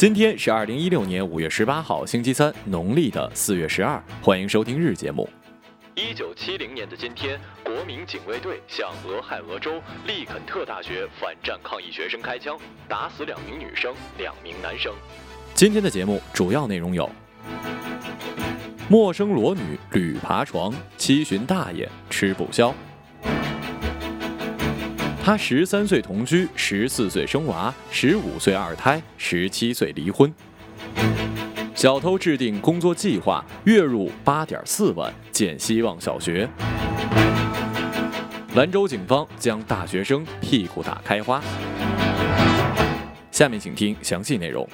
今天是二零一六年五月十八号，星期三，农历的四月十二。欢迎收听日节目。一九七零年的今天，国民警卫队向俄亥俄州利肯特大学反战抗议学生开枪，打死两名女生，两名男生。今天的节目主要内容有：陌生裸女屡爬床，七旬大爷吃不消。他十三岁同居，十四岁生娃，十五岁二胎，十七岁离婚。小偷制定工作计划，月入八点四万，建希望小学。兰州警方将大学生屁股打开花。下面请听详细内容。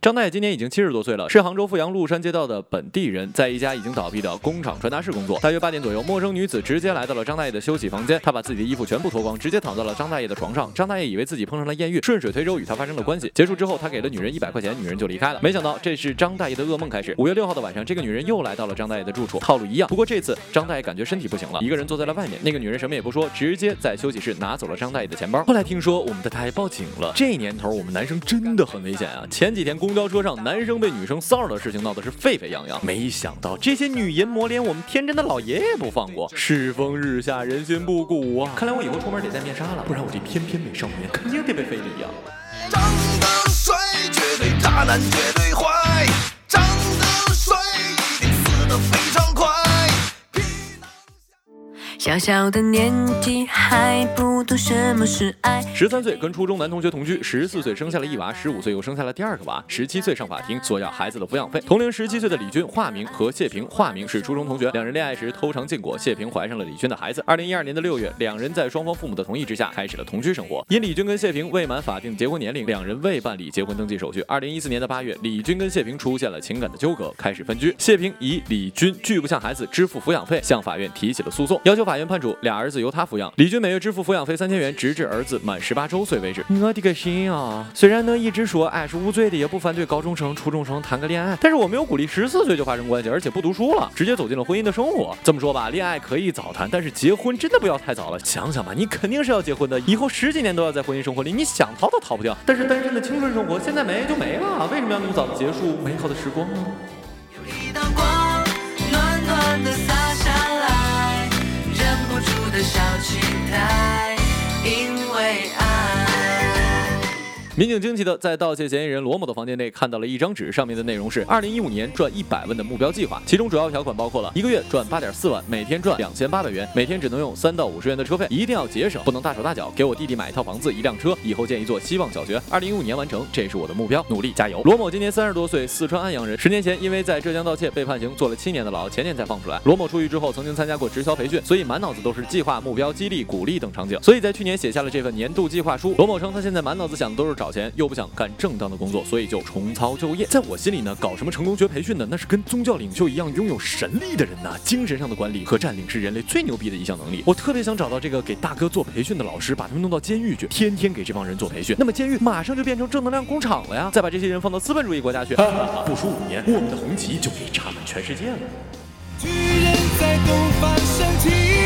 张大爷今年已经七十多岁了，是杭州富阳麓山街道的本地人，在一家已经倒闭的工厂传达室工作。大约八点左右，陌生女子直接来到了张大爷的休息房间，她把自己的衣服全部脱光，直接躺在了张大爷的床上。张大爷以为自己碰上了艳遇，顺水推舟与她发生了关系。结束之后，他给了女人一百块钱，女人就离开了。没想到这是张大爷的噩梦开始。五月六号的晚上，这个女人又来到了张大爷的住处，套路一样。不过这次张大爷感觉身体不行了，一个人坐在了外面。那个女人什么也不说，直接在休息室拿走了张大爷的钱包。后来听说我们的大爷报警了。这年头我们男生真的很危险啊！前几天公交车上男。生被女生骚扰的事情闹得是沸沸扬扬，没想到这些女淫魔连我们天真的老爷爷不放过，世风日下，人心不古啊！看来我以后出门得戴面纱了，不然我这翩翩美少年肯定得被非礼呀！长得帅绝对渣男绝对坏，小小的年纪还不懂什么是爱。十三岁跟初中男同学同居，十四岁生下了一娃，十五岁又生下了第二个娃，十七岁上法庭索要孩子的抚养费。同龄十七岁的李军（化名）和谢平（化名）是初中同学，两人恋爱时偷尝禁果，谢平怀上了李军的孩子。二零一二年的六月，两人在双方父母的同意之下开始了同居生活。因李军跟谢平未满法定结婚年龄，两人未办理结婚登记手续。二零一四年的八月，李军跟谢平出现了情感的纠葛，开始分居。谢平以李军拒不向孩子支付抚养费，向法院提起了诉讼，要求法院判处俩儿子由他抚养，李军每月支付抚养费三千元，直至儿子满十八周岁为止。我的个心啊！虽然呢一直说爱是无罪的，也不反对高中生、初中生谈个恋爱，但是我没有鼓励十四岁就发生关系，而且不读书了，直接走进了婚姻的生活。这么说吧，恋爱可以早谈，但是结婚真的不要太早了。想想吧，你肯定是要结婚的，以后十几年都要在婚姻生活里，你想逃都逃不掉。但是单身的青春生活现在没就没了，为什么要那么早的结束美好的时光呢？的小期待，民警惊奇的在盗窃嫌疑人罗某的房间内看到了一张纸，上面的内容是二零一五年赚一百万的目标计划，其中主要条款包括了一个月赚八点四万，每天赚两千八百元，每天只能用三到五十元的车费，一定要节省，不能大手大脚，给我弟弟买一套房子，一辆车，以后建一座希望小学，二零一五年完成，这是我的目标，努力加油。罗某今年三十多岁，四川安阳人，十年前因为在浙江盗窃被判刑，坐了七年的牢，前年才放出来。罗某出狱之后，曾经参加过直销培训，所以满脑子都是计划、目标、激励、鼓励等场景，所以在去年写下了这份年度计划书。罗某称，他现在满脑子想的都是找钱，又不想干。正当的工作，所以就重操旧业。在我心里呢，搞什么成功学培训的，那是跟宗教领袖一样拥有神力的人呐。精神上的管理和占领是人类最牛逼的一项能力。我特别想找到这个给大哥做培训的老师，把他们弄到监狱去，天天给这帮人做培训。那么监狱马上就变成正能量工厂了呀！再把这些人放到资本主义国家去，不出五年，我们的红旗就可以插满全世界了。巨人在东方升起。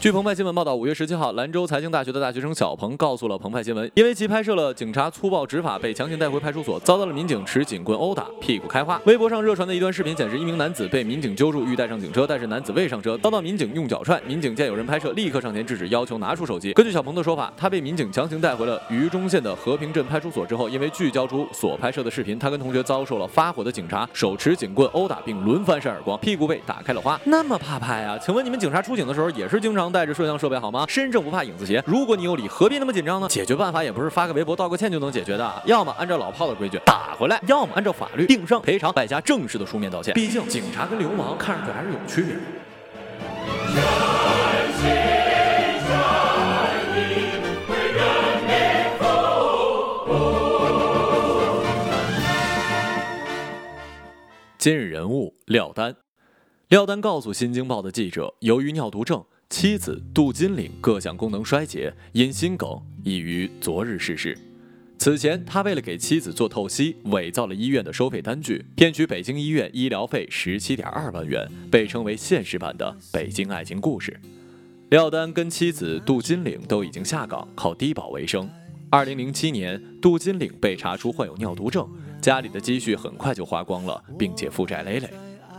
据澎湃新闻报道，五月十七号，兰州财经大学的大学生小鹏告诉了澎湃新闻，因为其拍摄了警察粗暴执法，被强行带回派出所，遭到了民警持警棍殴打，屁股开花。微博上热传的一段视频显示，一名男子被民警揪住，欲带上警车，但是男子未上车，遭到民警用脚踹。民警见有人拍摄，立刻上前制止，要求拿出手机。根据小鹏的说法，他被民警强行带回了榆中县的和平镇派出所之后，因为拒交出所拍摄的视频，他跟同学遭受了发火的警察手持警棍殴打，并轮番扇耳光，屁股被打开了花。那么怕拍啊？请问你们警察出警的时候也是经常？带着摄像设备好吗？身正不怕影子斜。如果你有理，何必那么紧张呢？解决办法也不是发个微博道个歉就能解决的。要么按照老炮的规矩打回来，要么按照法律定伤赔偿，外加正式的书面道歉。毕竟警察跟流氓看上去还是有区别的。今日人物廖丹，廖丹告诉《新京报》的记者，由于尿毒症，妻子杜金玲各项功能衰竭，因心梗已于昨日逝世。此前，他为了给妻子做透析，伪造了医院的收费单据，骗取北京医院医疗费十七点二万元，被称为现实版的《北京爱情故事》。廖丹跟妻子杜金玲都已经下岗，靠低保为生。二零零七年，杜金玲被查出患有尿毒症。家里的积蓄很快就花光了，并且负债累累。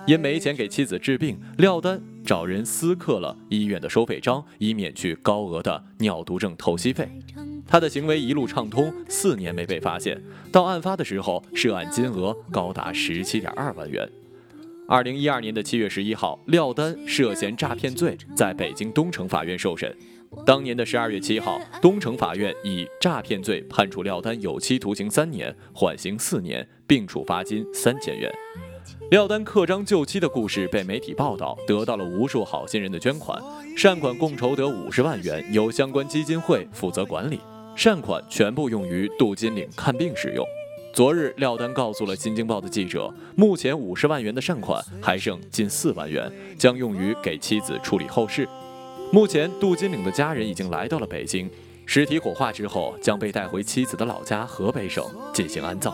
因没钱给妻子治病，廖丹找人私刻了医院的收费章，以免去高额的尿毒症透析费。他的行为一路畅通，四年没被发现。到案发的时候，涉案金额高达十七点二万元。二零一二年的七月十一号，廖丹涉嫌诈骗罪在北京东城法院受审。当年的十二月七号，东城法院以诈骗罪判处廖丹有期徒刑三年，缓刑四年，并处罚金三千元。廖丹刻章救妻的故事被媒体报道，得到了无数好心人的捐款，善款共筹得五十万元，由相关基金会负责管理，善款全部用于杜金岭看病使用。昨日，廖丹告诉了《新京报》的记者，目前五十万元的善款还剩近四万元，将用于给妻子处理后事。目前，杜金岭的家人已经来到了北京，尸体火化之后将被带回妻子的老家河北省进行安葬。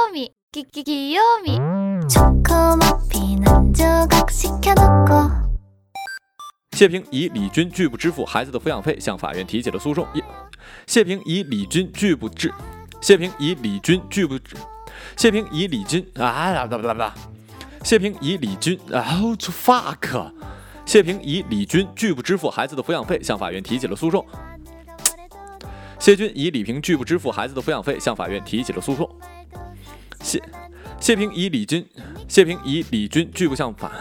귀요미귀귀귀요미초코머핀한조각시켜놓고谢平以李军拒不支付孩子的抚养费，向法院提起了诉讼。谢平以李军拒不支，谢平以李军拒不支，谢平以李军啊不不不不，谢平以李军啊 to fuck，谢平以李军拒不支付孩子的抚养费，向法院提起了诉讼。谢军以李平拒不支付孩子的抚养费，向法院提起了诉讼。 谢谢平以礼军，谢平以礼军拒不向法。